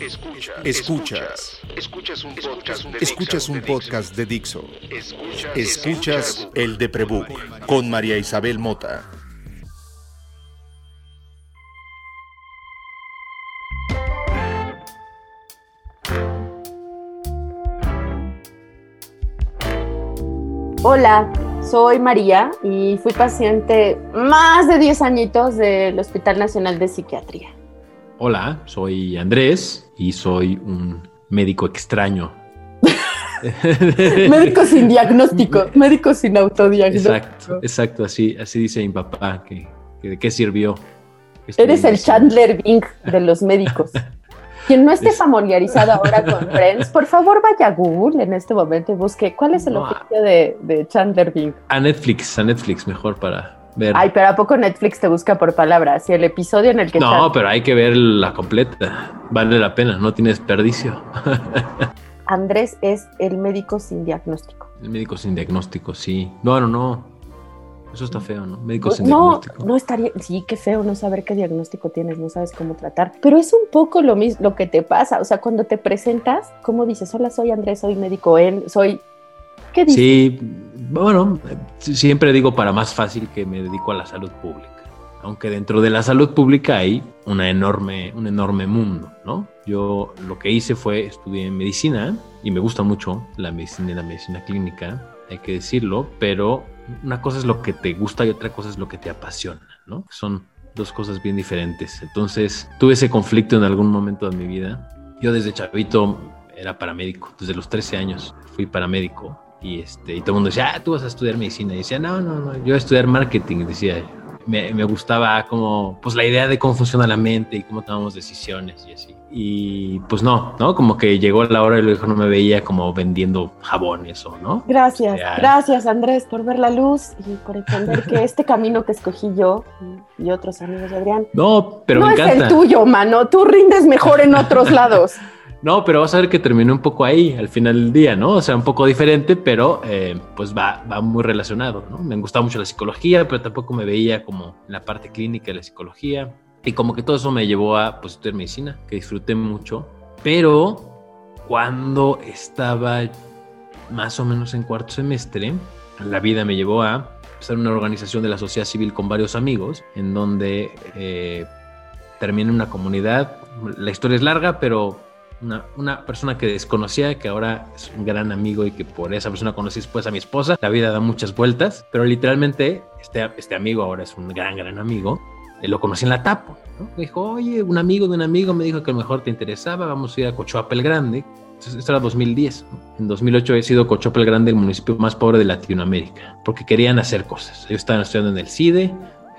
Escuchas. Escuchas. Escuchas un podcast de, Escuchas un podcast de Dixo. Escuchas, el de Prebook con María Isabel Mota. Hola, soy María y fui paciente más de 10 añitos del Hospital Nacional de Psiquiatría. Hola, soy Andrés y soy un médico extraño. médico sin diagnóstico, médico sin autodiagnóstico. Exacto, exacto, así, así dice mi papá, que, ¿de qué sirvió? Eres el Chandler Bing de los médicos. Quien no esté familiarizado ahora con Friends, por favor vaya a Google en este momento y busque cuál es el oficio de, Chandler Bing. A Netflix, a Netflix mejor para ver. Ay, pero ¿a poco Netflix te busca por palabras? Y el episodio en el que... No, pero hay que ver la completa. Vale la pena, no tiene desperdicio. Andrés es el médico sin diagnóstico. El médico sin diagnóstico, sí. No, no, no. Eso está feo, ¿no? Médico sin no, diagnóstico. No estaría, sí, qué feo no saber qué diagnóstico tienes, no sabes cómo tratar. Pero es un poco lo mismo lo que te pasa. O sea, cuando te presentas, ¿cómo dices? Hola, soy Andrés, soy médico, él, soy. ¿Qué? Sí, bueno, siempre digo para más fácil que me dedico a la salud pública. Aunque dentro de la salud pública hay una enorme, un enorme mundo, ¿no? Yo lo que hice fue estudiar medicina y me gusta mucho la medicina y la medicina clínica, hay que decirlo, pero una cosa es lo que te gusta y otra cosa es lo que te apasiona, ¿no? Son dos cosas bien diferentes. Entonces, tuve ese conflicto en algún momento de mi vida. Yo desde chavito era paramédico, desde los 13 años fui paramédico y, este, y todo el mundo decía, ah, tú vas a estudiar medicina. Y decía, no, no, no, yo voy a estudiar marketing, decía me, me, gustaba como, pues la idea de cómo funciona la mente y cómo tomamos decisiones y así. Y pues no, ¿no? Como que llegó la hora y luego no me veía como vendiendo jabones o, ¿no? Gracias, gracias Andrés por ver la luz y por entender que este camino que escogí yo y otros amigos de Adrián. No, pero no me es el tuyo, mano. Tú rindes mejor en otros lados. No, pero vas a ver que terminó un poco ahí al final del día, ¿no? O sea, un poco diferente, pero eh, pues va, va muy relacionado, ¿no? Me gustaba mucho la psicología, pero tampoco me veía como en la parte clínica de la psicología. Y como que todo eso me llevó a pues, estudiar medicina, que disfruté mucho. Pero cuando estaba más o menos en cuarto semestre, la vida me llevó a empezar una organización de la sociedad civil con varios amigos, en donde eh, terminé una comunidad. La historia es larga, pero una, persona que desconocía, que ahora es un gran amigo y que por esa persona conocí después a mi esposa. La vida da muchas vueltas, pero literalmente este, este amigo ahora es un gran, gran amigo. Lo conocí en la Tapo. Me dijo, oye, un amigo de un amigo me dijo que a lo mejor te interesaba, vamos a ir a Cochoapa el Grande. esto era 2010. En 2008 he sido Cochoapa el Grande el municipio más pobre de Latinoamérica, porque querían hacer cosas. Ellos estaban estudiando en el CIDE,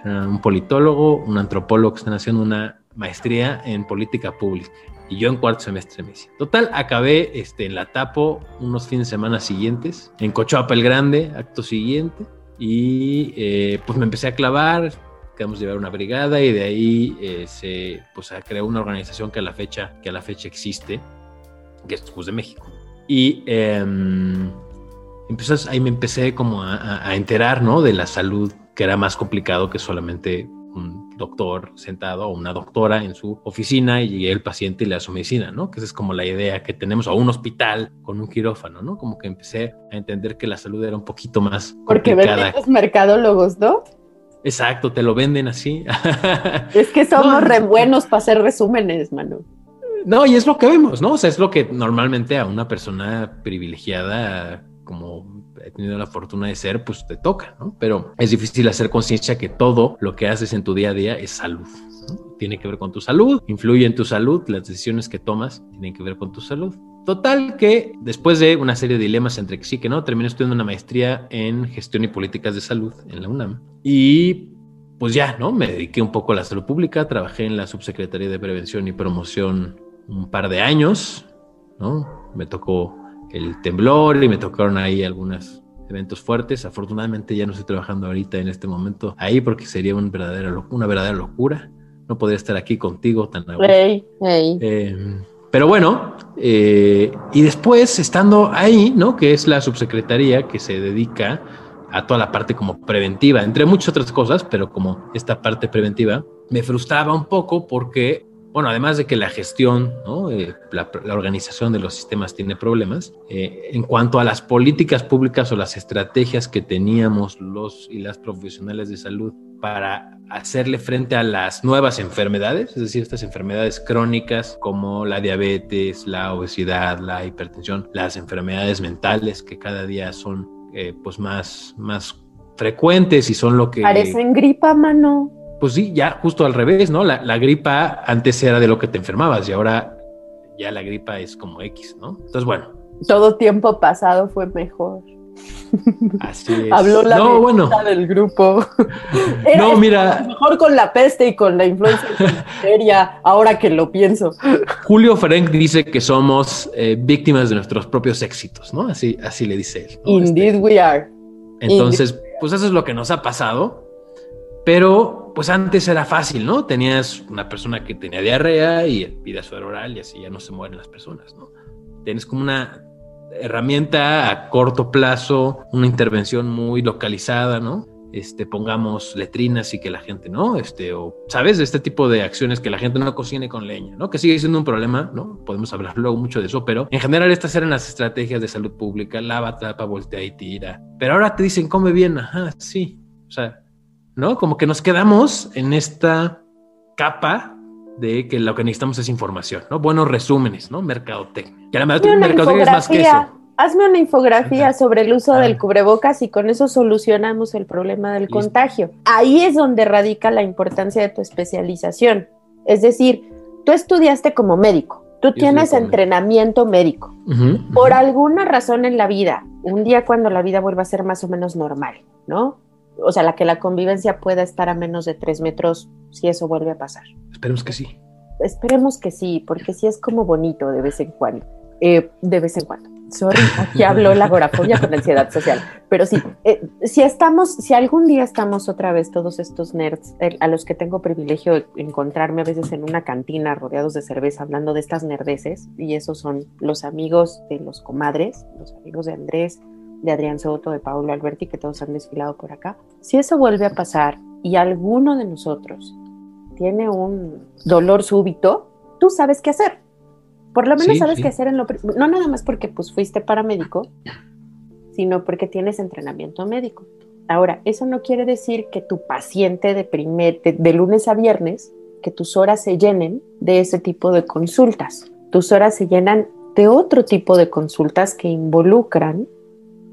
un politólogo, un antropólogo que están haciendo una maestría en política pública y yo en cuarto semestre me hice. Total, acabé este, en la Tapo unos fines de semana siguientes, en Cochoapa el Grande, acto siguiente, y eh, pues me empecé a clavar, quedamos llevar una brigada y de ahí eh, se pues, creó una organización que a la fecha, que a la fecha existe, que es Cruz de México. Y eh, ahí me empecé como a, a enterar, ¿no? De la salud, que era más complicado que solamente un doctor sentado o una doctora en su oficina y el paciente y le da su medicina, ¿no? Que esa es como la idea que tenemos, o un hospital con un quirófano, ¿no? Como que empecé a entender que la salud era un poquito más Porque complicada. los mercadólogos, ¿no? Exacto, te lo venden así. es que somos re buenos para hacer resúmenes, mano. No, y es lo que vemos, ¿no? O sea, es lo que normalmente a una persona privilegiada como he tenido la fortuna de ser, pues te toca, ¿no? Pero es difícil hacer conciencia que todo lo que haces en tu día a día es salud. Tiene que ver con tu salud, influye en tu salud, las decisiones que tomas tienen que ver con tu salud. Total que después de una serie de dilemas entre que sí que no, terminé estudiando una maestría en gestión y políticas de salud en la UNAM. Y pues ya, ¿no? Me dediqué un poco a la salud pública, trabajé en la subsecretaría de prevención y promoción un par de años, ¿no? Me tocó el temblor y me tocaron ahí algunos eventos fuertes. Afortunadamente ya no estoy trabajando ahorita en este momento ahí porque sería una verdadera, una verdadera locura. No podría estar aquí contigo tan hey, hey. Eh, pero bueno, eh, y después estando ahí, ¿no? Que es la subsecretaría que se dedica a toda la parte como preventiva, entre muchas otras cosas, pero como esta parte preventiva, me frustraba un poco porque bueno, además de que la gestión, eh, la, organización de los sistemas tiene problemas, eh, en cuanto a las políticas públicas o las estrategias que teníamos los y las profesionales de salud para hacerle frente a las nuevas enfermedades, es decir, estas enfermedades crónicas como la diabetes, la obesidad, la hipertensión, las enfermedades mentales que cada día son eh, pues más, más frecuentes y son lo que... Parecen gripa, mano pues sí, ya justo al revés, ¿no? La, gripa antes era de lo que te enfermabas y ahora ya la gripa es como X, ¿no? Entonces, bueno. Todo tiempo pasado fue mejor. Así es. Habló la no, bueno. del grupo. no, mira. Mejor con la peste y con la influencia ahora que lo pienso. Julio Ferenc dice que somos eh, víctimas de nuestros propios éxitos, ¿no? Así, así le dice él. Indeed we are. Entonces, pues eso es lo que nos ha pasado. Pero pues antes era fácil, ¿no? Tenías una persona que tenía diarrea y pide suero oral y así ya no se mueren las personas, ¿no? Tienes como una herramienta a corto plazo, una intervención muy localizada, ¿no? Este, pongamos letrinas y que la gente, ¿no? Este, o, ¿sabes? Este tipo de acciones que la gente no cocine con leña, ¿no? Que sigue siendo un problema, ¿no? Podemos hablar luego mucho de eso, pero en general estas eran las estrategias de salud pública, lava, tapa, voltea y tira. Pero ahora te dicen, come bien, ajá, sí. O sea, ¿no? Como que nos quedamos en esta capa de que lo que necesitamos es información, ¿no? Buenos resúmenes, ¿no? Mercadotecnia. Que mercadotecnia es más que eso. Hazme una infografía sobre el uso del cubrebocas y con eso solucionamos el problema del contagio. Ahí es donde radica la importancia de tu especialización. Es decir, tú estudiaste como médico, tú tienes entrenamiento médico. Por alguna razón en la vida, un día cuando la vida vuelva a ser más o menos normal, ¿no? O sea, la que la convivencia pueda estar a menos de tres metros si eso vuelve a pasar. Esperemos que sí. Esperemos que sí, porque sí es como bonito de vez en cuando. Eh, de vez en cuando. Sorry, aquí habló la agorafobia con ansiedad social. Pero sí, eh, si estamos, si algún día estamos otra vez todos estos nerds, a los que tengo privilegio de encontrarme a veces en una cantina rodeados de cerveza hablando de estas nerdeces, y esos son los amigos de los comadres, los amigos de Andrés, de Adrián Soto, de Paulo Alberti, que todos han desfilado por acá. Si eso vuelve a pasar y alguno de nosotros tiene un dolor súbito, tú sabes qué hacer. Por lo menos sabes qué hacer en lo no nada más porque pues fuiste paramédico, sino porque tienes entrenamiento médico. Ahora, eso no quiere decir que tu paciente de, primer, de lunes a viernes, que tus horas se llenen de ese tipo de consultas. Tus horas se llenan de otro tipo de consultas que involucran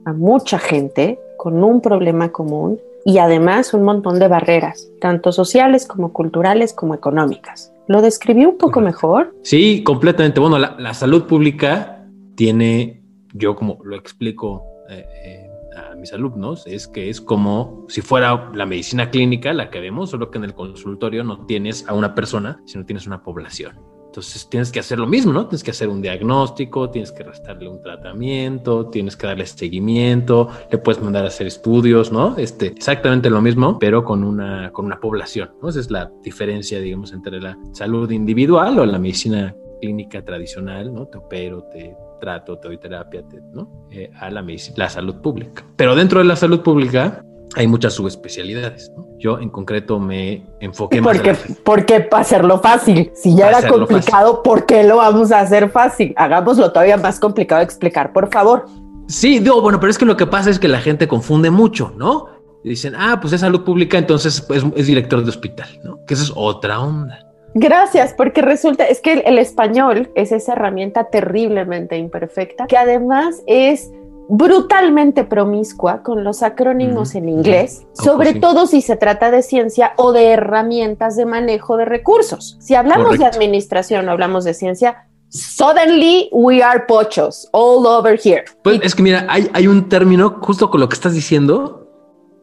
a mucha gente con un problema común y además un montón de barreras, tanto sociales como culturales como económicas. ¿Lo describí un poco mejor? Sí, completamente. Bueno, la, salud pública tiene, yo como lo explico eh, eh, a mis alumnos, es que es como si fuera la medicina clínica la que vemos, solo que en el consultorio no tienes a una persona, sino tienes una población. Entonces tienes que hacer lo mismo, ¿no? Tienes que hacer un diagnóstico, tienes que restarle un tratamiento, tienes que darle seguimiento, le puedes mandar a hacer estudios, ¿no? Este, exactamente lo mismo, pero con una, con una población, ¿no? Esa es la diferencia, digamos, entre la salud individual o la medicina clínica tradicional, ¿no? Te opero, te trato, te doy terapia, ¿no? Eh, a la medicina, la salud pública. Pero dentro de la salud pública hay muchas subespecialidades. Yo en concreto me enfoqué más. Porque, porque para hacerlo fácil, si ya era complicado, ¿por qué lo vamos a hacer fácil? Hagámoslo todavía más complicado de explicar, por favor. Sí, digo, bueno, pero es que lo que pasa es que la gente confunde mucho, ¿no? dicen, ah, pues es salud pública, entonces es, es director de hospital, ¿no? Que eso es otra onda. Gracias, porque resulta, es que el español es esa herramienta terriblemente imperfecta, que además es brutalmente promiscua con los acrónimos en inglés, sobre todo si se trata de ciencia o de herramientas de manejo de recursos. Si hablamos de administración o hablamos de ciencia, suddenly we are pochos all over here. Pues es que mira, hay, hay un término justo con lo que estás diciendo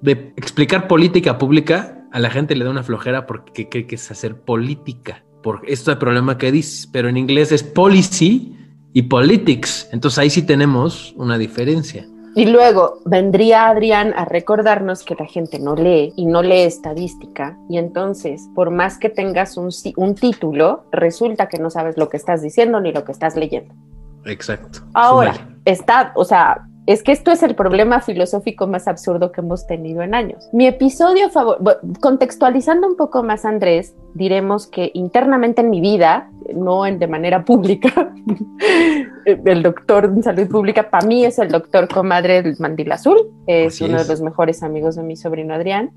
de explicar política pública. A la gente le da una flojera porque cree que es hacer política. Por este problema que dices, pero en inglés es policy y politics. Entonces ahí sí tenemos una diferencia. Y luego vendría Adrián a recordarnos que la gente no lee y no lee estadística y entonces por más que tengas un, un título, resulta que no sabes lo que estás diciendo ni lo que estás leyendo. Exacto. Ahora, está, o sea, Es que esto es el problema filosófico más absurdo que hemos tenido en años. Mi episodio favorito, contextualizando un poco más Andrés, diremos que internamente en mi vida, no en, de manera pública, el doctor en salud pública para mí es el doctor comadre del mandil azul, es uno de los mejores amigos de mi sobrino Adrián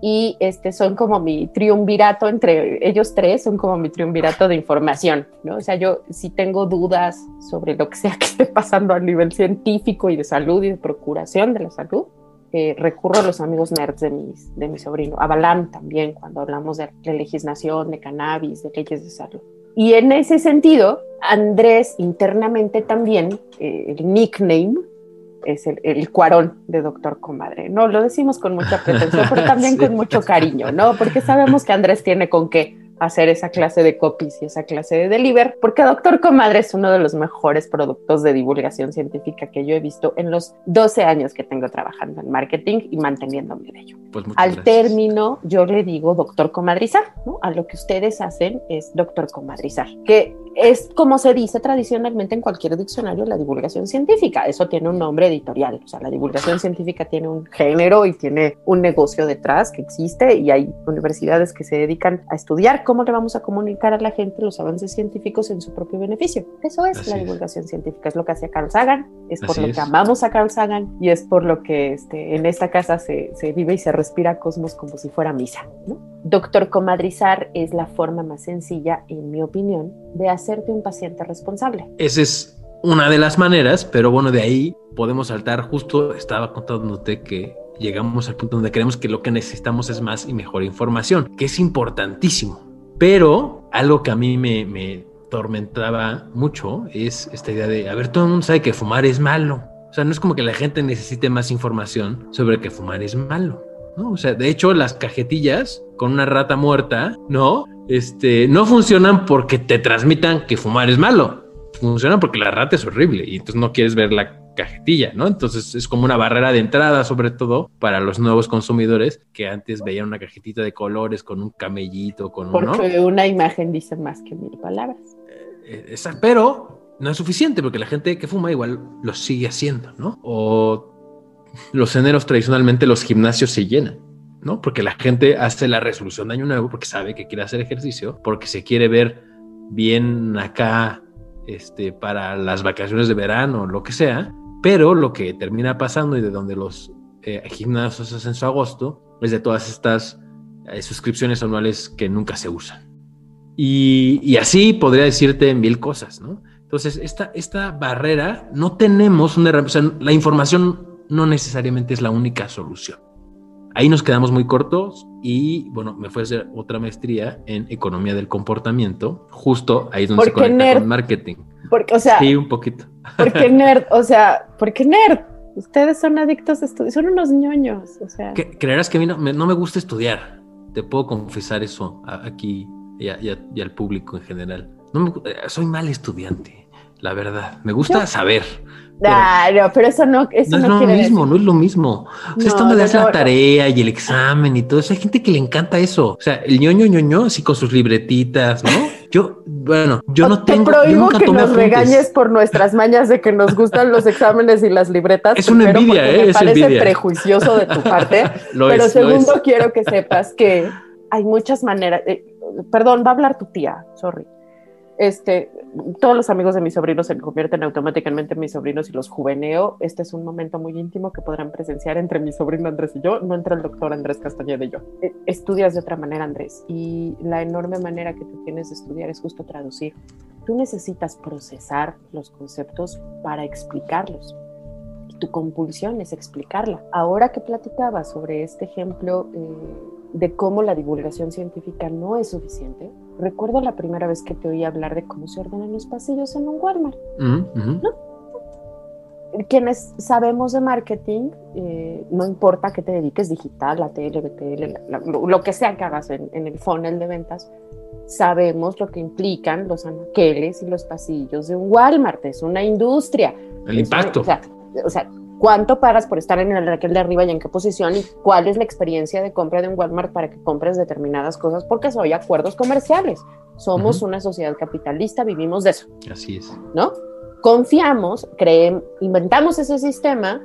y este son como mi triunvirato entre ellos tres, son como mi triunvirato de información, ¿no? O sea, yo si tengo dudas sobre lo que sea que esté pasando a nivel científico y de salud y de procuración de la salud, eh, recurro a los amigos nerds de, mis, de mi sobrino, a Balam también, cuando hablamos de, legislación, de cannabis, de leyes de salud. Y en ese sentido, Andrés internamente también, eh, el nickname es el, el, cuarón de Doctor Comadre. No, lo decimos con mucha pretensión, pero también con mucho cariño, ¿no? Porque sabemos que Andrés tiene con qué hacer esa clase de copies y esa clase de deliver, porque Doctor Comadre es uno de los mejores productos de divulgación científica que yo he visto en los 12 años que tengo trabajando en marketing y manteniéndome de ello. Pues Al término, yo le digo Doctor Comadrizar, ¿no? A lo que ustedes hacen es Doctor Comadrizar, que es como se dice tradicionalmente en cualquier diccionario la divulgación científica. Eso tiene un nombre editorial. O sea, la divulgación científica tiene un género y tiene un negocio detrás que existe y hay universidades que se dedican a estudiar cómo le vamos a comunicar a la gente los avances científicos en su propio beneficio. Eso es la divulgación científica. Es lo que hacía Carl Sagan, es por lo que amamos a Carl Sagan y es por lo que este, en esta casa se, se vive y se respira cosmos como si fuera misa. ¿no? Doctor comadrizar es la forma más sencilla, en mi opinión, de hacerte un paciente responsable. Esa es una de las maneras, pero bueno, de ahí podemos saltar. Justo estaba contándote que llegamos al punto donde creemos que lo que necesitamos es más y mejor información, que es importantísimo. Pero algo que a mí me, me tormentaba mucho es esta idea de, a ver, todo el mundo sabe que fumar es malo. O sea, no es como que la gente necesite más información sobre que fumar es malo. ¿No? O sea, de hecho, las cajetillas con una rata muerta, ¿no? Este, no funcionan porque te transmitan que fumar es malo. Funcionan porque la rata es horrible y entonces no quieres ver la cajetilla, ¿no? Entonces es como una barrera de entrada, sobre todo para los nuevos consumidores que antes veían una cajetita de colores con un camellito, con Porque una imagen dice más que mil palabras. Eh, pero no es suficiente porque la gente que fuma igual lo sigue haciendo, ¿no? O los eneros tradicionalmente los gimnasios se llenan, ¿no? Porque la gente hace la resolución de año nuevo porque sabe que quiere hacer ejercicio, porque se quiere ver bien acá este, para las vacaciones de verano, lo que sea, pero lo que termina pasando y de donde los eh, gimnasios hacen su agosto es de todas estas eh, suscripciones anuales que nunca se usan. Y, así podría decirte mil cosas, ¿no? Entonces, esta, esta barrera no tenemos una sea, la información no necesariamente es la única solución. Ahí nos quedamos muy cortos y bueno, me fue a hacer otra maestría en economía del comportamiento, justo ahí donde se conecta con marketing. Porque, o sea, sí, un poquito. Porque nerd, o sea, porque nerd. Ustedes son adictos a estudiar, son unos ñoños, o sea. Creerás que a mí no me, gusta estudiar. Te puedo confesar eso aquí y, al público en general. No eh, soy mal estudiante, la verdad. Me gusta saber. Pero, pero eso no, eso no, es lo mismo, no es lo mismo. O sea, esto me das la tarea y el examen y todo eso. Hay gente que le encanta eso. O sea, el ñoño ñoño así con sus libretitas, ¿no? Yo, bueno, yo no tengo. Te prohíbo que nos regañes por nuestras mañas de que nos gustan los exámenes y las libretas. Es una envidia, ¿eh? Me parece prejuicioso de tu parte. pero segundo, quiero que sepas que hay muchas maneras. perdón, va a hablar tu tía, sorry este, todos los amigos de mis sobrinos se convierten automáticamente en mis sobrinos y los juveneo. Este es un momento muy íntimo que podrán presenciar entre mi sobrino Andrés y yo, no entre el doctor Andrés Castañeda y yo. E, estudias de otra manera, Andrés, y la enorme manera que tú tienes de estudiar es justo traducir. Tú necesitas procesar los conceptos para explicarlos. Tu compulsión es explicarla. Ahora que platicaba sobre este ejemplo eh, de cómo la divulgación científica no es suficiente, recuerdo la primera vez que te oí hablar de cómo se ordenan los pasillos en un Walmart. Quienes sabemos de marketing, eh, no importa que te dediques digital, la tele, BTL, lo que sea que hagas en, el funnel de ventas, sabemos lo que implican los anaqueles y los pasillos de un Walmart. Es una industria. El impacto. o sea, cuánto pagas por estar en el raquel de arriba y en qué posición y cuál es la experiencia de compra de un Walmart para que compres determinadas cosas, porque son acuerdos comerciales. Somos una sociedad capitalista, vivimos de eso. Así es. ¿No? confiamos, creemos, inventamos ese sistema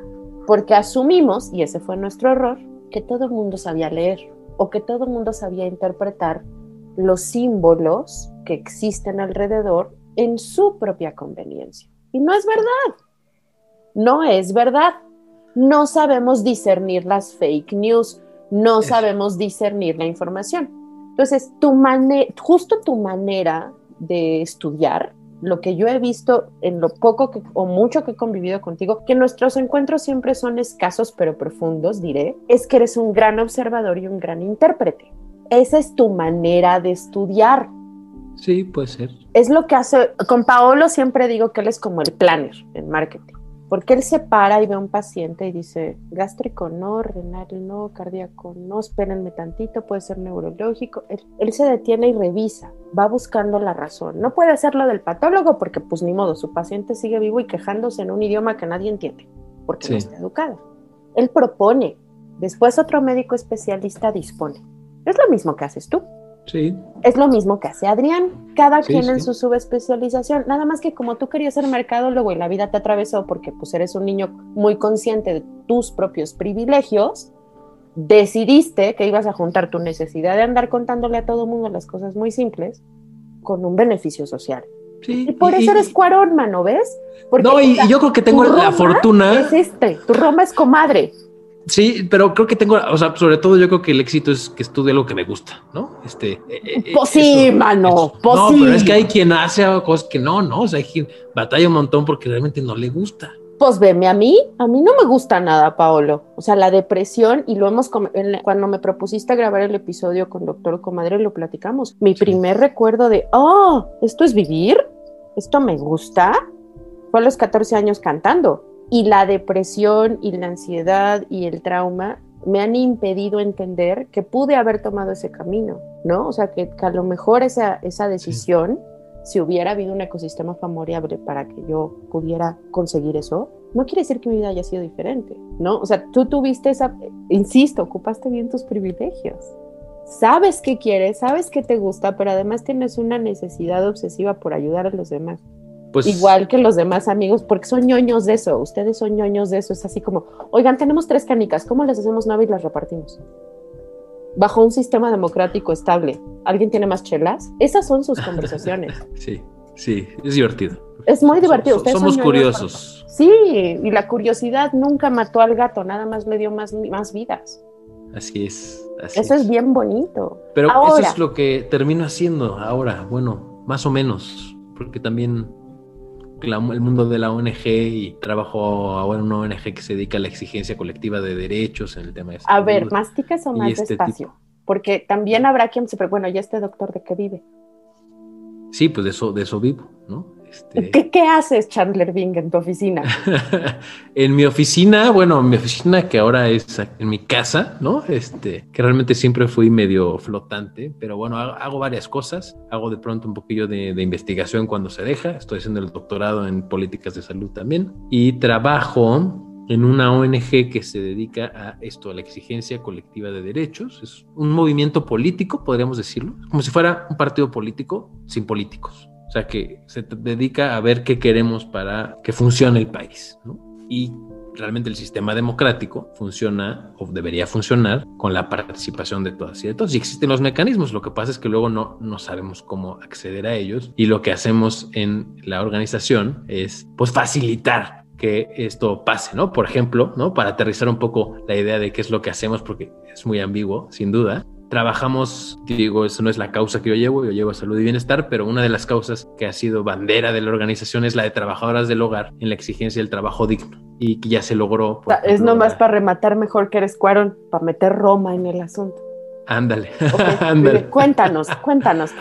porque asumimos, y ese fue nuestro error, que todo el mundo sabía leer o que todo el mundo sabía interpretar los símbolos que existen alrededor en su propia conveniencia. Y no es verdad. No es verdad. No sabemos discernir las fake news, no sabemos discernir la información. Entonces, tu justo tu manera de estudiar, lo que yo he visto en lo poco que, o mucho que he convivido contigo, que nuestros encuentros siempre son escasos pero profundos, diré, es que eres un gran observador y un gran intérprete. Esa es tu manera de estudiar. Sí, puede ser. Es lo que hace, con Paolo siempre digo que él es como el planner en marketing, porque él se para y ve a un paciente y dice, gástrico no, renal no, cardíaco no, espérenme tantito, puede ser neurológico. Él, se detiene y revisa, va buscando la razón. No puede hacerlo del patólogo porque pues ni modo, su paciente sigue vivo y quejándose en un idioma que nadie entiende, porque no está educado. Él propone, después otro médico especialista dispone. Es lo mismo que haces tú. Sí. Es lo mismo que hace Adrián, cada quien en su subespecialización, nada más que como tú querías ser mercadólogo y la vida te atravesó porque pues eres un niño muy consciente de tus propios privilegios, decidiste que ibas a juntar tu necesidad de andar contándole a todo mundo las cosas muy simples con un beneficio social. Sí, y por eso eres cuarón, mano, ¿ves? no, y, yo creo que tengo la fortuna. Es este, tu Roma es comadre. Sí, pero creo que tengo, o sea, sobre todo yo creo que el éxito es que estudie algo que me gusta, ¿no? Este. Eh, eh, pues sí, mano. Pues no, pero es que hay quien hace cosas que no, no, o sea, hay quien batalla un montón porque realmente no le gusta. Pues veme a mí, a mí no me gusta nada, Paolo. O sea, la depresión, y lo hemos, cuando me propusiste grabar el episodio con Doctor Comadre, lo platicamos. Mi primer recuerdo de, oh, esto es vivir, esto me gusta, fue a los 14 años cantando y la depresión y la ansiedad y el trauma me han impedido entender que pude haber tomado ese camino, ¿no? O sea, que, a lo mejor esa, esa decisión, si hubiera habido un ecosistema favorable para que yo pudiera conseguir eso, no quiere decir que mi vida haya sido diferente, ¿no? O sea, tú tuviste esa, insisto, ocupaste bien tus privilegios. Sabes qué quieres, sabes qué te gusta, pero además tienes una necesidad obsesiva por ayudar a los demás. Pues Igual que los demás amigos, porque son ñoños de eso, ustedes son ñoños de eso, es así como, oigan, tenemos tres canicas, ¿cómo les hacemos nueve y las repartimos? Bajo un sistema democrático estable, ¿alguien tiene más chelas? Esas son sus conversaciones. Sí, sí, es divertido. Es muy divertido. Somos curiosos. Sí, y la curiosidad nunca mató al gato, nada más le dio más, más vidas. Así es. eso es. bien bonito. Pero eso es lo que termino haciendo ahora, bueno, más o menos, porque también el mundo de la ONG y trabajo ahora en una ONG que se dedica a la exigencia colectiva de derechos en el tema de A ver, masticas o más este despacio, porque también habrá quien se... Bueno, ¿y este doctor de qué vive? Sí, pues de eso, de eso vivo, ¿no? Este, ¿Qué, haces, Chandler Bing, en tu oficina? en mi oficina, bueno, mi oficina que ahora es en mi casa, ¿no? Este, que realmente siempre fui medio flotante, pero bueno, hago, varias cosas. Hago de pronto un poquillo de, de, investigación cuando se deja. Estoy haciendo el doctorado en políticas de salud también. Y trabajo en una ONG que se dedica a esto, a la exigencia colectiva de derechos. Es un movimiento político, podríamos decirlo, como si fuera un partido político sin políticos. Sea, que se dedica a ver qué queremos para que funcione el país. Y realmente el sistema democrático funciona o debería funcionar con la participación de todas y de todos. Y existen los mecanismos, lo que pasa es que luego no, no sabemos cómo acceder a ellos y lo que hacemos en la organización es pues facilitar que esto pase, ¿no? Por ejemplo, ¿no? Para aterrizar un poco la idea de qué es lo que hacemos, porque es muy ambiguo, sin duda, trabajamos, digo, eso no es la causa que yo llevo, yo llevo salud y bienestar, pero una de las causas que ha sido bandera de la organización es la de trabajadoras del hogar en la exigencia del trabajo digno y que ya se logró. es nomás para rematar mejor que eres cuarón, para meter Roma en el asunto. Ándale, ándale. Cuéntanos, cuéntanos.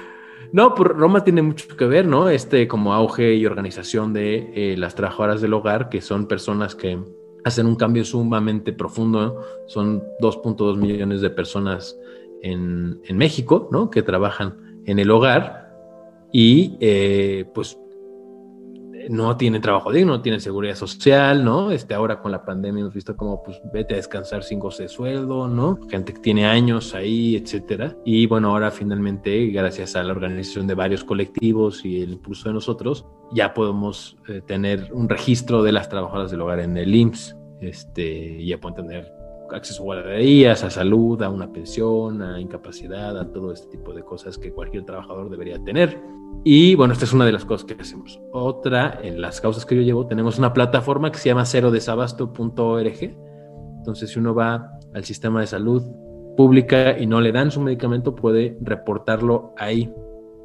No, pues Roma tiene mucho que ver, ¿no? Este como auge y organización de eh, las trabajadoras del hogar, que son personas que hacen un cambio sumamente profundo, son 2.2 millones de personas en, México, ¿no? Que trabajan en el hogar y eh, pues no tienen trabajo digno, no tienen seguridad social, ¿no? Este, ahora con la pandemia hemos visto como, pues, vete a descansar sin goce de sueldo, ¿no? Gente que tiene años ahí, etcétera. Y bueno, ahora finalmente, gracias a la organización de varios colectivos y el impulso de nosotros, ya podemos eh, tener un registro de las trabajadoras del hogar en el IMSS. Este, ya pueden tener acceso a guarderías, a salud, a una pensión, a incapacidad, a todo este tipo de cosas que cualquier trabajador debería tener. Y bueno, esta es una de las cosas que hacemos. Otra, en las causas que yo llevo, tenemos una plataforma que se llama cerodesabasto.org. Entonces, si uno va al sistema de salud pública y no le dan su medicamento, puede reportarlo ahí.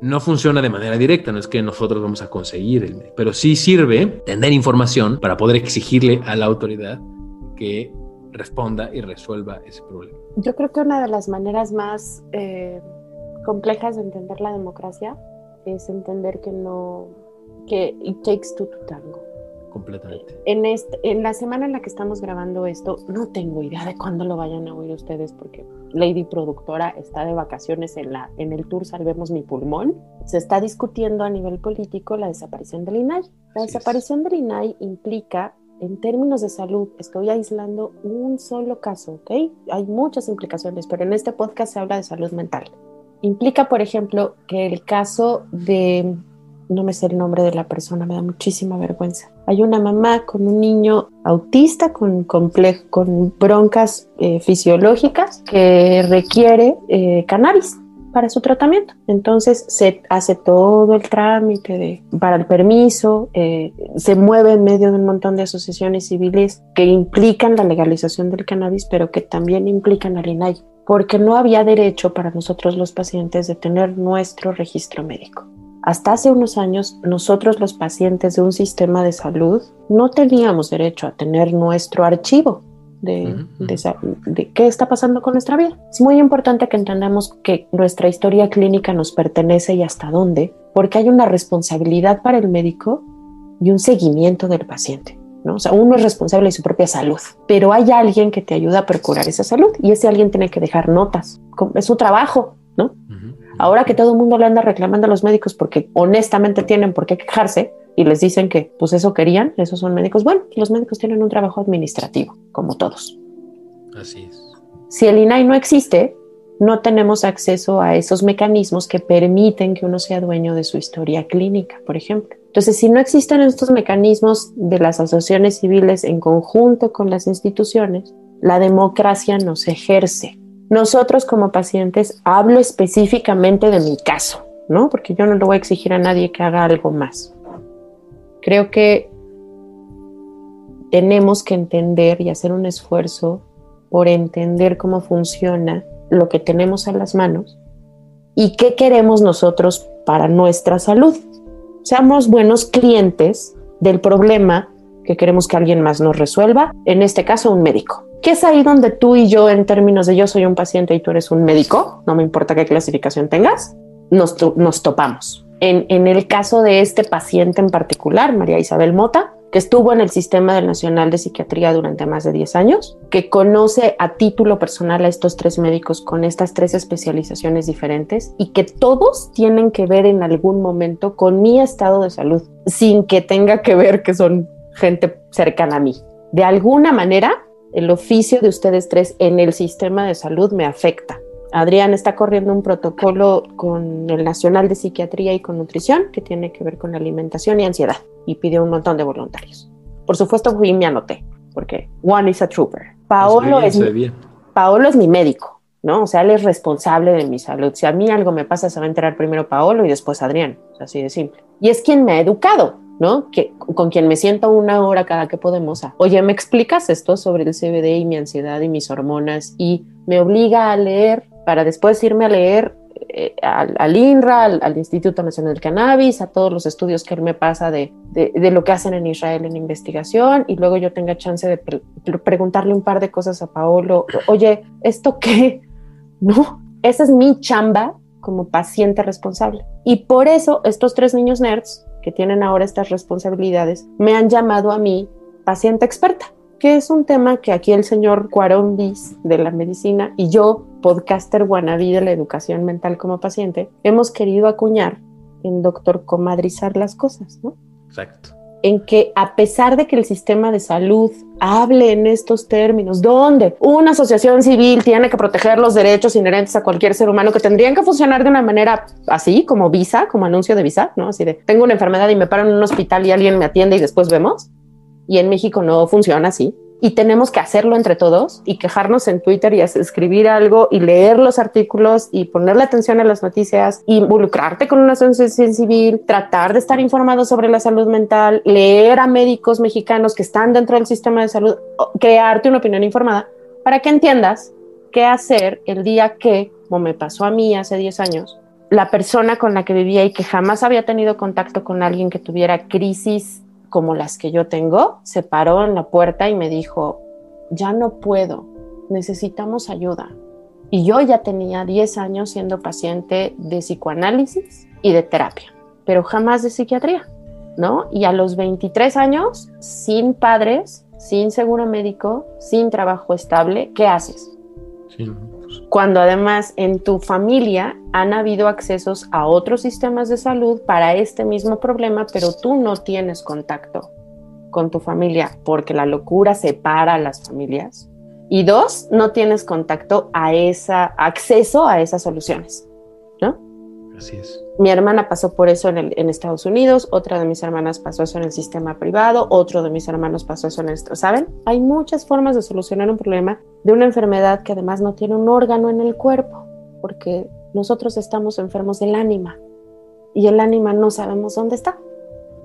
No funciona de manera directa, no es que nosotros vamos a conseguir el pero sí sirve tener información para poder exigirle a la autoridad que responda y resuelva ese problema. Yo creo que una de las maneras más eh, complejas de entender la democracia es entender que no, que it takes two to tango. Completamente. En, este, en la semana en la que estamos grabando esto, no tengo idea de cuándo lo vayan a oír ustedes porque Lady Productora está de vacaciones en, la, en el tour Salvemos mi pulmón. Se está discutiendo a nivel político la desaparición del INAI. La desaparición del INAI implica en términos de salud, estoy aislando un solo caso, ¿ok? Hay muchas implicaciones, pero en este podcast se habla de salud mental. Implica, por ejemplo, que el caso de, no me sé el nombre de la persona, me da muchísima vergüenza. Hay una mamá con un niño autista con, complejo, con broncas eh, fisiológicas que requiere eh, cannabis para su tratamiento. Entonces se hace todo el trámite de, para el permiso, eh, se mueve en medio de un montón de asociaciones civiles que implican la legalización del cannabis, pero que también implican al INAI, porque no había derecho para nosotros los pacientes de tener nuestro registro médico. Hasta hace unos años, nosotros los pacientes de un sistema de salud no teníamos derecho a tener nuestro archivo de, de, qué está pasando con nuestra vida. Es muy importante que entendamos que nuestra historia clínica nos pertenece y hasta dónde, porque hay una responsabilidad para el médico y un seguimiento del paciente. ¿no? O sea, uno es responsable de su propia salud, pero hay alguien que te ayuda a procurar esa salud y ese alguien tiene que dejar notas. Es su trabajo, ¿no? Ahora que todo el mundo le anda reclamando a los médicos porque honestamente tienen por qué quejarse, y les dicen que pues eso querían, esos son médicos. Bueno, los médicos tienen un trabajo administrativo, como todos. Así es. Si el INAI no existe, no tenemos acceso a esos mecanismos que permiten que uno sea dueño de su historia clínica, por ejemplo. Entonces, si no existen estos mecanismos de las asociaciones civiles en conjunto con las instituciones, la democracia no se ejerce. Nosotros como pacientes, hablo específicamente de mi caso, ¿no? Porque yo no le voy a exigir a nadie que haga algo más. Creo que tenemos que entender y hacer un esfuerzo por entender cómo funciona lo que tenemos en las manos y qué queremos nosotros para nuestra salud. Seamos buenos clientes del problema que queremos que alguien más nos resuelva, en este caso un médico. ¿Qué es ahí donde tú y yo, en términos de yo soy un paciente y tú eres un médico, no me importa qué clasificación tengas, nos, nos topamos? En, el caso de este paciente en particular, María Isabel Mota, que estuvo en el Sistema del Nacional de Psiquiatría durante más de 10 años, que conoce a título personal a estos tres médicos con estas tres especializaciones diferentes y que todos tienen que ver en algún momento con mi estado de salud, sin que tenga que ver que son gente cercana a mí. De alguna manera, el oficio de ustedes tres en el sistema de salud me afecta Adrián está corriendo un protocolo con el Nacional de Psiquiatría y con Nutrición que tiene que ver con alimentación y ansiedad y pidió un montón de voluntarios. Por supuesto, fui y me anoté porque one is a trooper. Paolo, es, mi, Paolo es mi médico, ¿no? O sea, él es responsable de mi salud. Si a mí algo me pasa, se va a enterar primero Paolo y después Adrián, así de simple. Y es quien me ha educado, ¿no? Que, con quien me siento una hora cada que podemos. Oye, ¿me explicas esto sobre el CBD y mi ansiedad y mis hormonas? Y me obliga a leer para después irme a leer eh, al, INRA, al, Instituto Nacional del Cannabis, a todos los estudios que él me pasa de, de, lo que hacen en Israel en investigación y luego yo tenga chance de preguntarle un par de cosas a Paolo, oye, ¿esto qué? No, esa es mi chamba como paciente responsable. Y por eso estos tres niños nerds que tienen ahora estas responsabilidades me han llamado a mí paciente experta que es un tema que aquí el señor Cuarón Bis de la medicina y yo, podcaster guanabí de la educación mental como paciente, hemos querido acuñar en doctor comadrizar las cosas, ¿no? Exacto. en que a pesar de que el sistema de salud hable en estos términos, donde una asociación civil tiene que proteger los derechos inherentes a cualquier ser humano que tendrían que funcionar de una manera así, como visa, como anuncio de visa, ¿no? Así de, tengo una enfermedad y me paro en un hospital y alguien me atiende y después vemos. Y en México no funciona así y tenemos que hacerlo entre todos y quejarnos en Twitter y escribir algo y leer los artículos y ponerle atención a las noticias, involucrarte con una asociación civil, tratar de estar informado sobre la salud mental, leer a médicos mexicanos que están dentro del sistema de salud, crearte una opinión informada para que entiendas qué hacer el día que, como me pasó a mí hace 10 años, la persona con la que vivía y que jamás había tenido contacto con alguien que tuviera crisis como las que yo tengo, se paró en la puerta y me dijo, ya no puedo, necesitamos ayuda. Y yo ya tenía 10 años siendo paciente de psicoanálisis y de terapia, pero jamás de psiquiatría, ¿no? Y a los 23 años, sin padres, sin seguro médico, sin trabajo estable, ¿qué haces? Sí cuando además en tu familia han habido accesos a otros sistemas de salud para este mismo problema, pero tú no tienes contacto con tu familia porque la locura separa a las familias. Y dos, no tienes contacto a esa acceso a esas soluciones. Así es. Mi hermana pasó por eso en, Estados Unidos, otra de mis hermanas pasó eso en el sistema privado, otro de mis hermanos pasó eso en esto. ¿Saben? Hay muchas formas de solucionar un problema de una enfermedad que además no tiene un órgano en el cuerpo, porque nosotros estamos enfermos del ánima y el ánima no sabemos dónde está.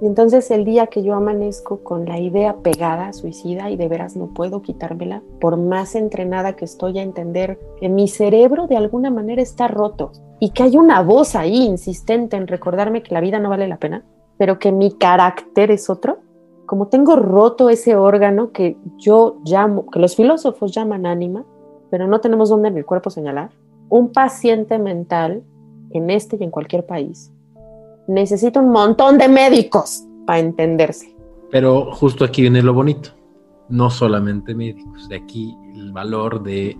Y entonces el día que yo amanezco con la idea pegada, suicida, y de veras no puedo quitármela, por más entrenada que estoy a entender que mi cerebro de alguna manera está roto y que hay una voz ahí insistente en recordarme que la vida no vale la pena, pero que mi carácter es otro, como tengo roto ese órgano que yo llamo, que los filósofos llaman ánima, pero no tenemos dónde en el cuerpo señalar, un paciente mental en este y en cualquier país necesita un montón de médicos para entenderse. Pero justo aquí viene lo bonito, no solamente médicos, de aquí el valor de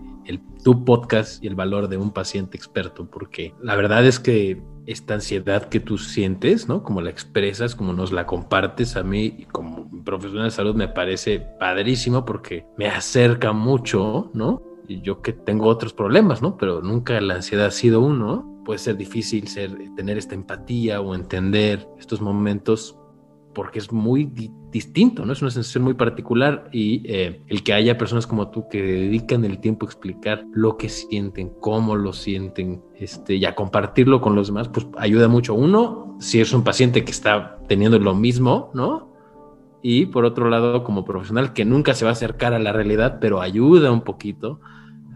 tu podcast y el valor de un paciente experto, porque la verdad es que esta ansiedad que tú sientes, ¿no? Como la expresas, como nos la compartes a mí como profesional de salud me parece padrísimo porque me acerca mucho, ¿no? Y yo que tengo otros problemas, ¿no? Pero nunca la ansiedad ha sido uno, puede ser difícil ser, tener esta empatía o entender estos momentos porque es muy distinto, ¿no? Es una sensación muy particular y eh, el que haya personas como tú que dedican el tiempo a explicar lo que sienten, cómo lo sienten, este, y a compartirlo con los demás, pues ayuda mucho. Uno, si es un paciente que está teniendo lo mismo, ¿no? Y por otro lado, como profesional que nunca se va a acercar a la realidad, pero ayuda un poquito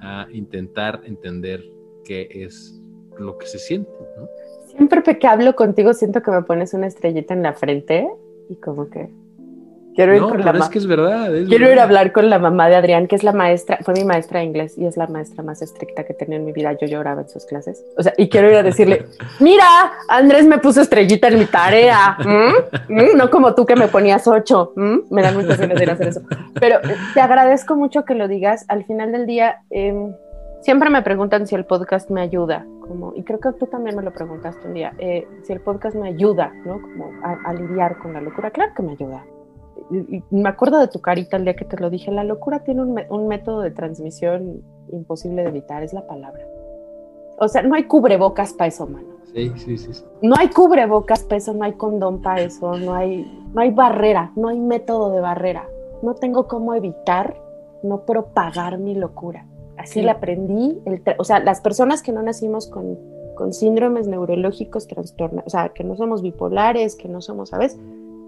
a intentar entender qué es lo que se siente, ¿no? Siempre que hablo contigo siento que me pones una estrellita en la frente y como que quiero ir con la es que es verdad. quiero ir a hablar con la mamá de Adrián, que es la maestra, fue mi maestra de inglés y es la maestra más estricta que tenía en mi vida. Yo lloraba en sus clases. O sea, y quiero ir a decirle, mira, Andrés me puso estrellita en mi tarea. ¿Mm? ¿Mm? No como tú que me ponías ocho. ¿Mm? Me dan muchas ganas de hacer eso. Pero eh, te agradezco mucho que lo digas. Al final del día, eh, Siempre me preguntan si el podcast me ayuda, como, y creo que tú también me lo preguntaste un día, eh, si el podcast me ayuda, ¿no? Como a, lidiar con la locura. Claro que me ayuda. Y, me acuerdo de tu carita el día que te lo dije, la locura tiene un, un método de transmisión imposible de evitar, es la palabra. O sea, no hay cubrebocas para eso, mano. Sí, sí, sí, No hay cubrebocas para eso, no hay condón para eso, no hay, no hay barrera, no hay método de barrera. No tengo cómo evitar no propagar mi locura. Así la aprendí. o sea, las personas que no nacimos con, con síndromes neurológicos trastornados, o sea, que no somos bipolares, que no somos, ¿sabes?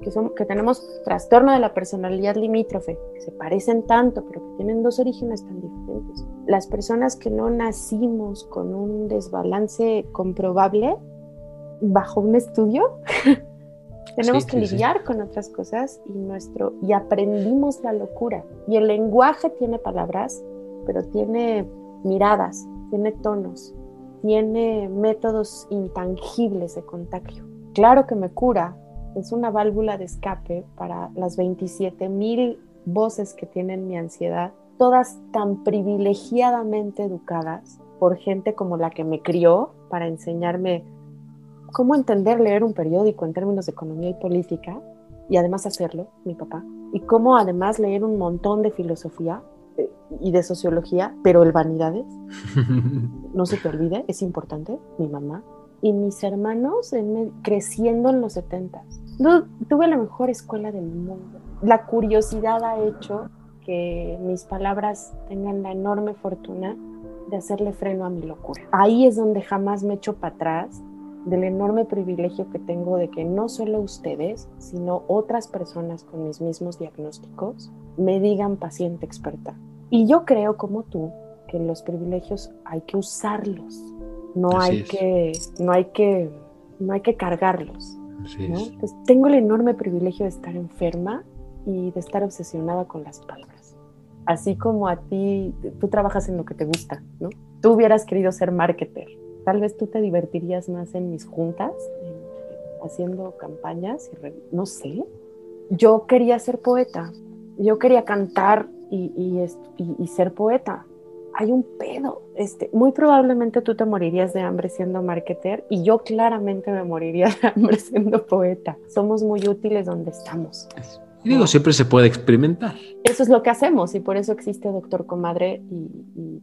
Que, somos, que tenemos trastorno de la personalidad limítrofe, que se parecen tanto, pero que tienen dos orígenes tan diferentes. Las personas que no nacimos con un desbalance comprobable bajo un estudio, tenemos que lidiar con otras cosas y nuestro y aprendimos la locura. Y el lenguaje tiene palabras pero tiene miradas, tiene tonos, tiene métodos intangibles de contagio. Claro que me cura, es una válvula de escape para las 27 mil voces que tienen mi ansiedad, todas tan privilegiadamente educadas por gente como la que me crió para enseñarme cómo entender leer un periódico en términos de economía y política y además hacerlo, mi papá, y cómo además leer un montón de filosofía y de sociología, pero el vanidades, no se te olvide, es importante, mi mamá, y mis hermanos creciendo en los 70. tuve la mejor escuela del mundo. La curiosidad ha hecho que mis palabras tengan la enorme fortuna de hacerle freno a mi locura. Ahí es donde jamás me echo para atrás del enorme privilegio que tengo de que no solo ustedes, sino otras personas con mis mismos diagnósticos me digan paciente experta. Y yo creo como tú que los privilegios hay que usarlos, no hay que no hay que no hay que cargarlos. Pues tengo el enorme privilegio de estar enferma y de estar obsesionada con las palabras. Así como a ti, tú trabajas en lo que te gusta, ¿no? Tú hubieras querido ser marketer, Tal vez tú te divertirías más en mis juntas, haciendo campañas, y no sé. Yo quería ser poeta, yo quería cantar y, y, ser poeta. Hay un pedo. Este, muy probablemente tú te morirías de hambre siendo marketer y yo claramente me moriría de hambre siendo poeta. Somos muy útiles donde estamos. Y digo, siempre se puede experimentar. Eso es lo que hacemos y por eso existe Doctor Comadre y,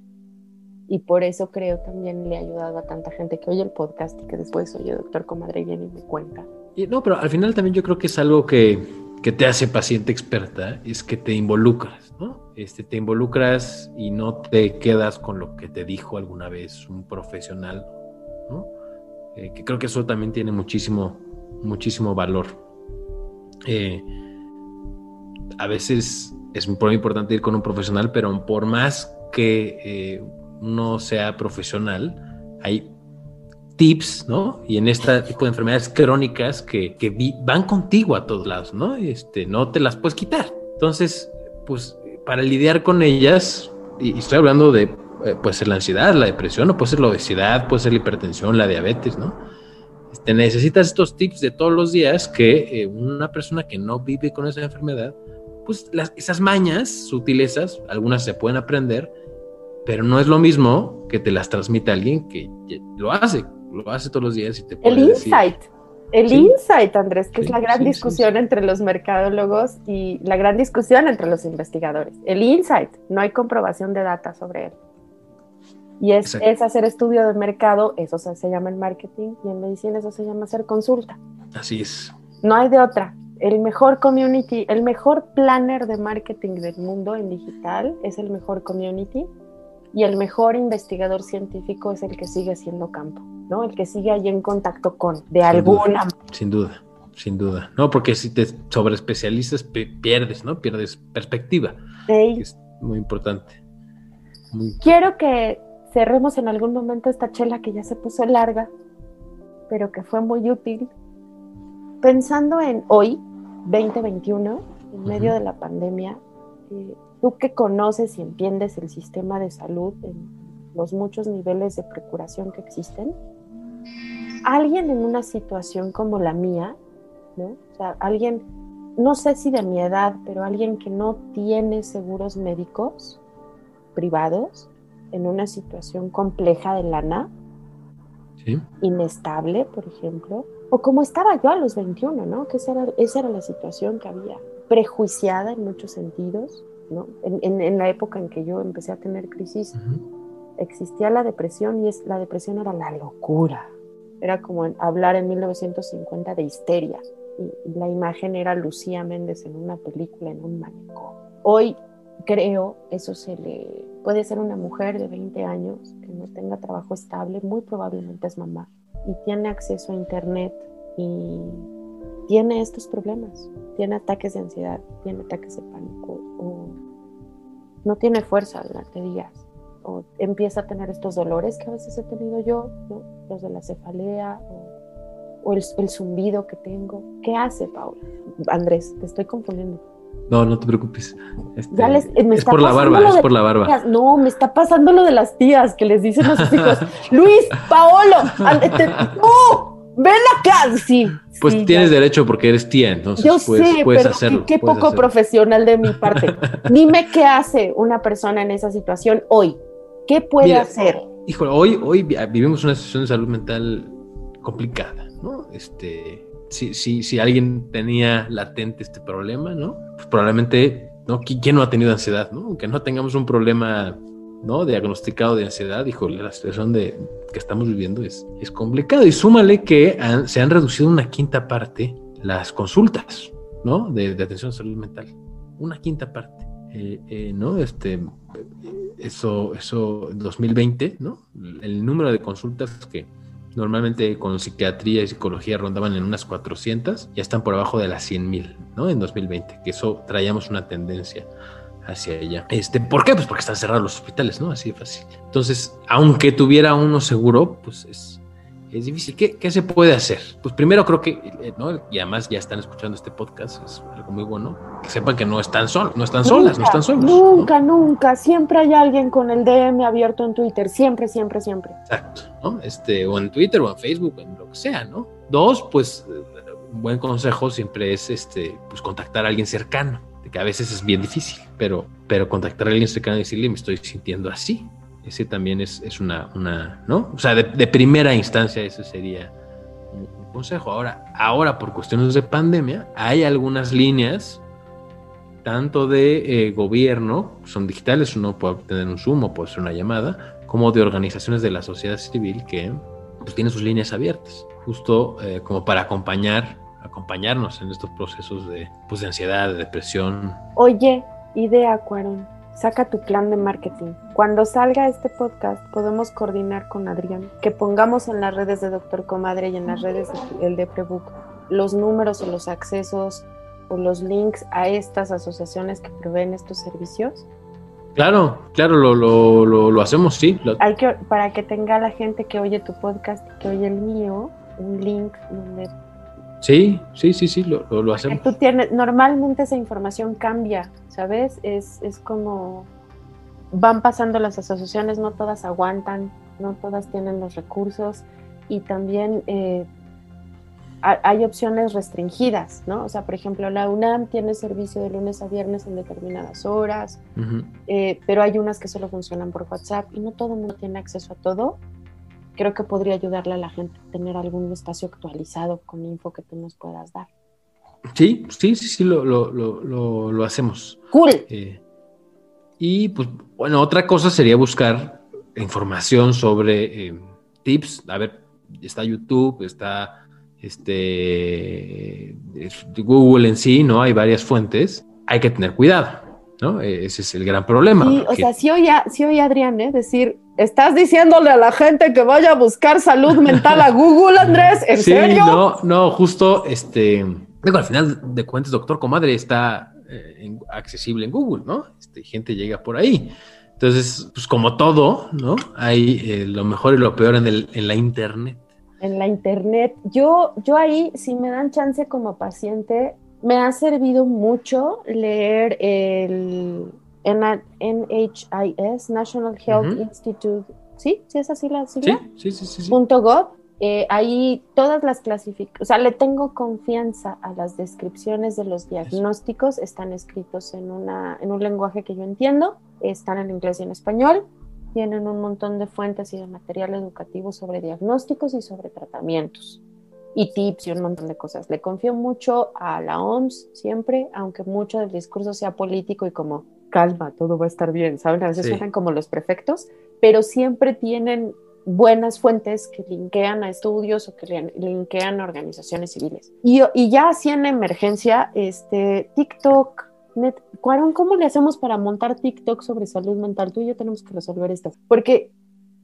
y por eso creo también le ha ayudado a tanta gente que oye el podcast y que después oye Doctor Comadre y viene y me cuenta. Y no, pero al final también yo creo que es algo que, que te hace paciente experta, es que te involucras, Este, te involucras y no te quedas con lo que te dijo alguna vez un profesional, ¿no? Eh, que creo que eso también tiene muchísimo, muchísimo valor. Eh, a veces es muy importante ir con un profesional, pero por más que eh, no sea profesional, hay tips, ¿no? Y en este tipo de enfermedades crónicas que, van contigo a todos lados, ¿no? Este, no te las puedes quitar. Entonces, pues para lidiar con ellas, y, estoy hablando de, eh, puede ser la ansiedad, la depresión, o puede ser la obesidad, puede ser la hipertensión, la diabetes, ¿no? Este, necesitas estos tips de todos los días que eh, una persona que no vive con esa enfermedad, pues esas mañas, sutilezas, algunas se pueden aprender, pero no es lo mismo que te las transmite alguien que lo hace, lo hace todos los días y te puede El insight. El insight, Andrés, que es la gran discusión entre los mercadólogos y la gran discusión entre los investigadores. El insight, no hay comprobación de data sobre él. Y es, es, hacer estudio de mercado, eso se, se, llama el marketing, y en medicina eso se llama hacer consulta. Así es. No hay de otra. El mejor community, el mejor planner de marketing del mundo en digital es el mejor community y el mejor investigador científico es el que sigue siendo campo, ¿no? El que sigue ahí en contacto con, de alguna Sin duda, sin duda. No, porque si te sobreespecializas, pierdes, ¿no? Pierdes perspectiva. Es muy importante. Quiero que cerremos en algún momento esta chela que ya se puso larga, pero que fue muy útil. Pensando en hoy, 2021, en medio de la pandemia, eh, tú que conoces y entiendes el sistema de salud en los muchos niveles de procuración que existen, alguien en una situación como la mía, ¿no? O sea, alguien, no sé si de mi edad, pero alguien que no tiene seguros médicos privados, en una situación compleja de lana, inestable, por ejemplo, o como estaba yo a los 21, ¿no? Que esa era, esa era la situación que había, prejuiciada en muchos sentidos, en, la época en que yo empecé a tener crisis, existía la depresión y es, la depresión era la locura. Era como hablar en 1950 de histeria. Y, la imagen era Lucía Méndez en una película, en un manicomio. Hoy creo eso se le puede ser una mujer de 20 años que no tenga trabajo estable, muy probablemente es mamá y tiene acceso a internet y tiene estos problemas, tiene ataques de ansiedad, tiene ataques de pánico o no tiene fuerza durante días o empieza a tener estos dolores que a veces he tenido yo, los de la cefalea o, el, zumbido que tengo. ¿Qué hace, Paula? Andrés, te estoy confundiendo. No, no te preocupes. Este, eh, es por la barba, es por la barba. No, me está pasando lo de las tías que les dicen a sus hijos, Luis, Paolo, ¡no! Ven acá, sí. Pues tienes derecho porque eres tía, entonces Yo puedes, sé, puedes pero hacerlo. Qué, poco profesional de mi parte. Dime qué hace una persona en esa situación hoy. ¿Qué puede hacer? Híjole, hoy, hoy vivimos una situación de salud mental complicada, ¿no? Este, si, si, si alguien tenía latente este problema, ¿no? Pues probablemente, ¿no? ¿Quién no ha tenido ansiedad, ¿no? Aunque no tengamos un problema ¿no? Diagnosticado de ansiedad, híjole, la situación de, que estamos viviendo es, es complicado. Y súmale que se han reducido una quinta parte las consultas, ¿no? De, atención a salud mental. Una quinta parte, eh, eh, ¿no? Este, eso, eso, 2020, ¿no? El número de consultas que normalmente con psiquiatría y psicología rondaban en unas 400, ya están por abajo de las 100 mil, ¿no? En 2020, que eso traíamos una tendencia hacia ella. Este, ¿Por qué? Pues porque están cerrados los hospitales, ¿no? Así de fácil. Entonces, aunque tuviera uno seguro, pues es, es difícil. ¿Qué, ¿Qué, se puede hacer? Pues primero creo que, eh, ¿no? Y además ya están escuchando este podcast, es algo muy bueno, que sepan que no están solos, no están solas, no están solos. Nunca, nunca, siempre hay alguien con el DM abierto en Twitter, siempre, siempre, siempre. Exacto, ¿no? Este, o en Twitter o en Facebook, en lo que sea, ¿no? Dos, pues un buen consejo siempre es este, pues contactar a alguien cercano que a veces es bien difícil, pero, pero contactar a alguien cercano y decirle, me estoy sintiendo así. Ese también es, es una, una, ¿no? O sea, de, primera instancia ese sería un, consejo. Ahora, ahora, por cuestiones de pandemia, hay algunas líneas, tanto de eh, gobierno, son digitales, uno puede tener un Zoom o puede ser una llamada, como de organizaciones de la sociedad civil que pues, tienen sus líneas abiertas, justo eh, como para acompañar acompañarnos en estos procesos de, pues, de ansiedad, de depresión. Oye, idea, Cuarón. Saca tu plan de marketing. Cuando salga este podcast, podemos coordinar con Adrián que pongamos en las redes de Doctor Comadre y en las redes del de Prebook los números o los accesos o los links a estas asociaciones que proveen estos servicios. Claro, claro, lo, lo, lo, hacemos, sí. Hay que, para que tenga la gente que oye tu podcast y que oye el mío, un link donde Sí, sí, sí, sí, lo, lo, hacemos. Tú tienes, normalmente esa información cambia, ¿sabes? Es, es como van pasando las asociaciones, no todas aguantan, no todas tienen los recursos y también eh, hay opciones restringidas, ¿no? O sea, por ejemplo, la UNAM tiene servicio de lunes a viernes en determinadas horas, eh, pero hay unas que solo funcionan por WhatsApp y no todo el mundo tiene acceso a todo creo que podría ayudarle a la gente a tener algún espacio actualizado con info que tú nos puedas dar. Sí, sí, sí, sí, lo, lo, lo, lo hacemos. Cool. Eh, y pues, bueno, otra cosa sería buscar información sobre eh, tips. A ver, está YouTube, está este Google en sí, ¿no? Hay varias fuentes. Hay que tener cuidado, ¿no? Ese es el gran problema. Sí, o sea, sí oye, sí oye Adrián, ¿eh? Decir, ¿Estás diciéndole a la gente que vaya a buscar salud mental a Google, Andrés? ¿En sí, serio? No, no, justo este. Digo, al final de cuentas, doctor comadre está eh, accesible en Google, ¿no? Este, gente llega por ahí. Entonces, pues como todo, ¿no? Hay eh, lo mejor y lo peor en, el, en la internet. En la internet. Yo, yo ahí, si me dan chance como paciente, me ha servido mucho leer el NHIS, National Health Institute, ¿sí? ¿Sí es así la sigla? Sí, sí, sí. sí, Punto .gov. Eh, ahí todas las clasificaciones, o sea, le tengo confianza a las descripciones de los diagnósticos, están escritos en, una, en un lenguaje que yo entiendo, están en inglés y en español, tienen un montón de fuentes y de material educativo sobre diagnósticos y sobre tratamientos y tips y un montón de cosas. Le confío mucho a la OMS siempre, aunque mucho del discurso sea político y como calma, todo va a estar bien, ¿saben? A veces suenan como los prefectos, pero siempre tienen buenas fuentes que linkean a estudios o que linkean a organizaciones civiles. Y, y ya así en emergencia, este, TikTok, Net, ¿cómo le hacemos para montar TikTok sobre salud mental? Tú y yo tenemos que resolver esto, porque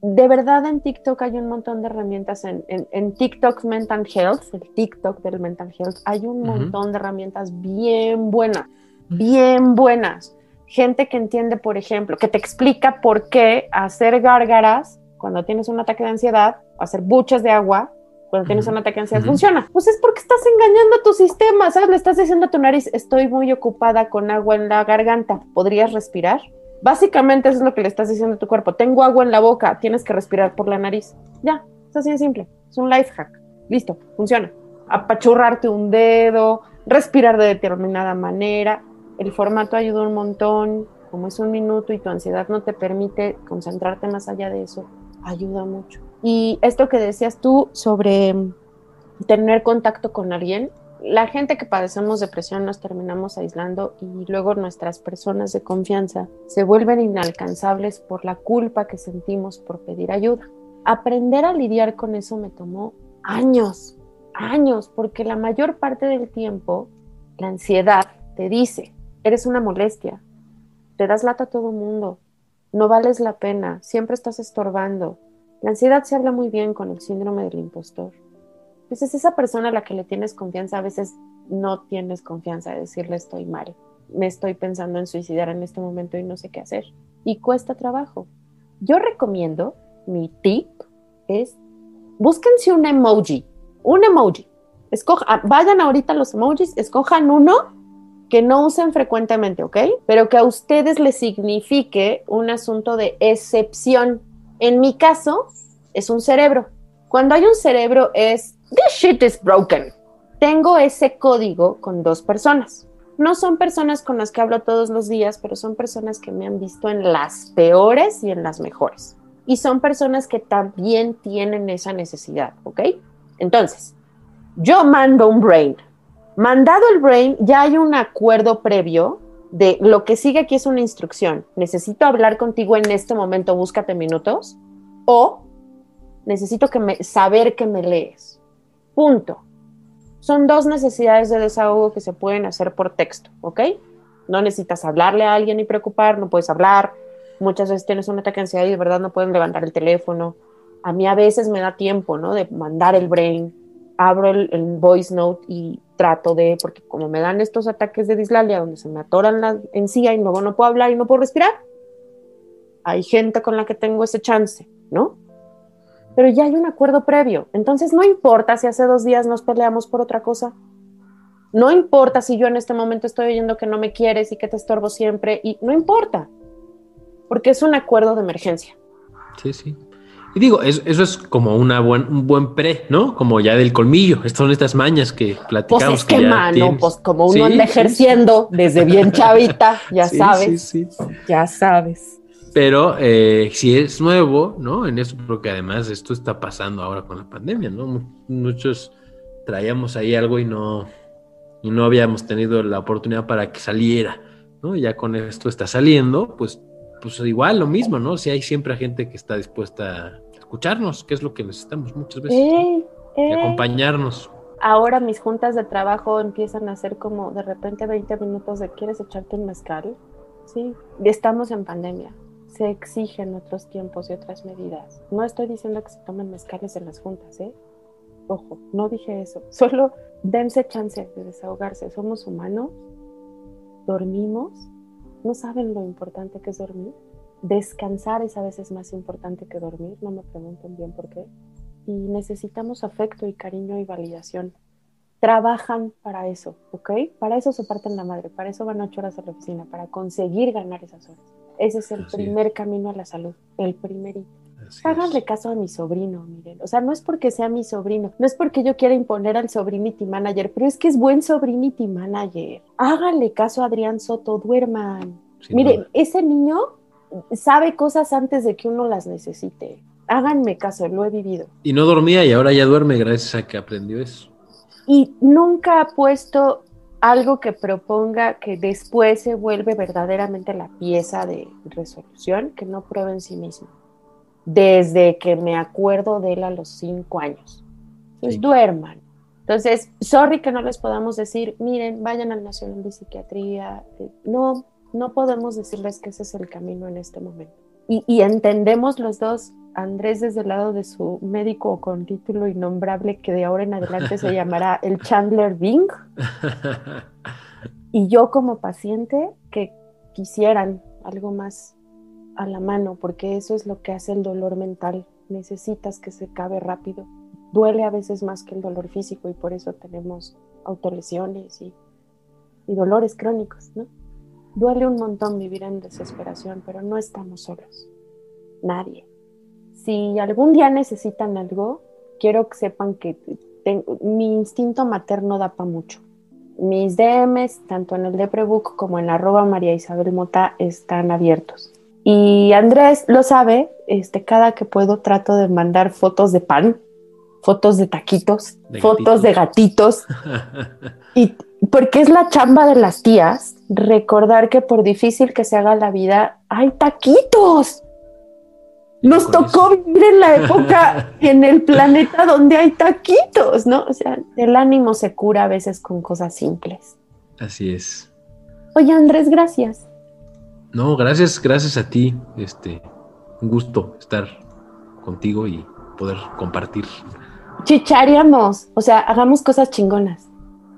de verdad en TikTok hay un montón de herramientas, en, en, TikTok Mental Health, el TikTok del Mental Health, hay un montón de herramientas bien buenas, bien buenas gente que entiende, por ejemplo, que te explica por qué hacer gárgaras cuando tienes un ataque de ansiedad, o hacer buches de agua cuando tienes un ataque de ansiedad funciona. Pues es porque estás engañando a tu sistema, ¿sabes? Le estás diciendo a tu nariz, estoy muy ocupada con agua en la garganta, ¿podrías respirar? Básicamente eso es lo que le estás diciendo a tu cuerpo, tengo agua en la boca, tienes que respirar por la nariz. Ya, es así de simple, es un life hack. Listo, funciona. Apachurrarte un dedo, respirar de determinada manera, el formato ayuda un montón, como es un minuto y tu ansiedad no te permite concentrarte más allá de eso, ayuda mucho. Y esto que decías tú sobre tener contacto con alguien. La gente que padecemos depresión nos terminamos aislando y luego nuestras personas de confianza se vuelven inalcanzables por la culpa que sentimos por pedir ayuda. Aprender a lidiar con eso me tomó años, años, porque la mayor parte del tiempo la ansiedad te dice, eres una molestia, te das lata a todo mundo, no vales la pena, siempre estás estorbando. La ansiedad se habla muy bien con el síndrome del impostor. Entonces esa persona a la que le tienes confianza a veces no tienes confianza de decirle estoy mal, me estoy pensando en suicidar en este momento y no sé qué hacer. Y cuesta trabajo. Yo recomiendo, mi tip es, búsquense un emoji, un emoji. Escoja, ah, vayan ahorita los emojis, escojan uno que no usen frecuentemente, ¿ok? Pero que a ustedes les signifique un asunto de excepción. En mi caso, es un cerebro. Cuando hay un cerebro es, this shit is broken. Tengo ese código con dos personas. No son personas con las que hablo todos los días, pero son personas que me han visto en las peores y en las mejores. Y son personas que también tienen esa necesidad, ¿ok? Entonces, yo mando un brain, Mandado el brain, ya hay un acuerdo previo de lo que sigue aquí es una instrucción. Necesito hablar contigo en este momento, búscate minutos. O necesito que saber que me lees. Punto. Son dos necesidades de desahogo que se pueden hacer por texto, ¿ok? No necesitas hablarle a alguien y preocupar, no puedes hablar. Muchas veces tienes un ataque de ansiedad y de verdad no pueden levantar el teléfono. A mí a veces me da tiempo, ¿no? De mandar el brain, abro el, voice note y trato de, porque como me dan estos ataques de dislalia donde se me atoran la encía y luego no puedo hablar y no puedo respirar, hay gente con la que tengo ese chance, ¿no? Pero ya hay un acuerdo previo. Entonces no importa si hace dos días nos peleamos por otra cosa. No importa si yo en este momento estoy oyendo que no me quieres y que te estorbo siempre. Y no importa. Porque es un acuerdo de emergencia. Sí, sí. Y digo, eso, es como una buen, un buen pre, ¿no? Como ya del colmillo. Estas son estas mañas que platicamos. Pues es que, mano, pues como uno anda ejerciendo desde bien chavita, ya sabes. Sí, ya sabes. Pero eh, si es nuevo, ¿no? En eso, porque además esto está pasando ahora con la pandemia, ¿no? Muchos traíamos ahí algo y no, y no habíamos tenido la oportunidad para que saliera, ¿no? Ya con esto está saliendo, pues, pues igual lo mismo, ¿no? Si hay siempre gente que está dispuesta escucharnos, que es lo que necesitamos muchas veces. Y acompañarnos. Ahora mis juntas de trabajo empiezan a ser como de repente 20 minutos de ¿quieres echarte un mezcal? Sí, estamos en pandemia. Se exigen otros tiempos y otras medidas. No estoy diciendo que se tomen mezcales en las juntas, ¿eh? Ojo, no dije eso. Solo dense chance de desahogarse. Somos humanos, dormimos. ¿No saben lo importante que es dormir? Descansar es a veces más importante que dormir, no me pregunten bien por qué. Y necesitamos afecto y cariño y validación. Trabajan para eso, ¿ok? Para eso se parten la madre, para eso van ocho horas a la oficina, para conseguir ganar esas horas. Ese es el primer camino a la salud, el primerito. Háganle caso a mi sobrino, miren. O sea, no es porque sea mi sobrino, no es porque yo quiera imponer al sobrinity manager, pero es que es buen sobrinity manager. Háganle caso a Adrián Soto, duerman. miren, ese niño sabe cosas antes de que uno las necesite. Háganme caso, lo he vivido. Y no dormía y ahora ya duerme gracias a que aprendió eso. Y nunca ha puesto algo que proponga que después se vuelve verdaderamente la pieza de resolución que no pruebe en sí mismo. Desde que me acuerdo de él a los cinco años. Entonces duerman. Entonces, sorry que no les podamos decir, miren, vayan al Nacional de Psiquiatría. No, no podemos decirles que ese es el camino en este momento. Y, entendemos los dos, Andrés desde el lado de su médico con título innombrable que de ahora en adelante se llamará el Chandler Bing. Y yo como paciente que quisieran algo más a la mano, porque eso es lo que hace el dolor mental. Necesitas que se cabe rápido. Duele a veces más que el dolor físico y por eso tenemos autolesiones y, y dolores crónicos, ¿no? Duele un montón vivir en desesperación, pero no estamos solos. Nadie. Si algún día necesitan algo, quiero que sepan que mi instinto materno da para mucho. Mis DMs, tanto en el Deprebook como en arroba María Isabel Mota, están abiertos. Y Andrés lo sabe, este, cada que puedo trato de mandar fotos de pan, fotos de taquitos, fotos de gatitos. y porque es la chamba de las tías recordar que por difícil que se haga la vida, hay taquitos. Nos tocó vivir en la época, en el planeta donde hay taquitos, ¿no? O sea, el ánimo se cura a veces con cosas simples. Así es. Oye, Andrés, gracias. No, gracias, gracias a ti. Este, un gusto estar contigo y poder compartir. Chicharíamos, o sea, hagamos cosas chingonas.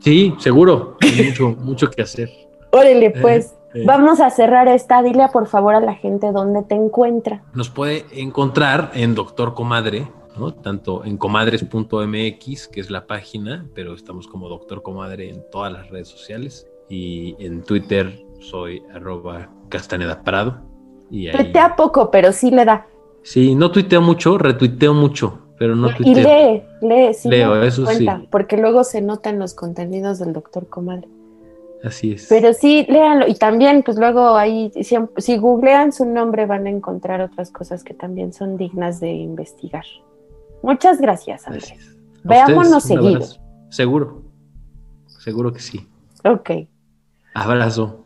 Sí, seguro. Hay mucho, mucho que hacer. Órale, pues. Vamos a cerrar esta. Dile por favor a la gente dónde te encuentra. Nos puede encontrar en Doctor Comadre, ¿no? Tanto en comadres.mx, que es la página, pero estamos como Doctor Comadre en todas las redes sociales. Y en Twitter soy arroba Castaneda Prado. Y ahí... Tuitea poco, pero sí le da. Sí, no tuiteo mucho, retuiteo mucho, pero no tuiteo. Y lee, lee, sí. Leo, eso sí. Porque luego se notan los contenidos del doctor Comadre. Así es. Pero sí, léanlo. Y también, pues luego ahí, si, si, googlean su nombre, van a encontrar otras cosas que también son dignas de investigar. Muchas gracias, Andrés. Veámonos seguido. Seguro. Seguro que sí. Ok. Abrazo.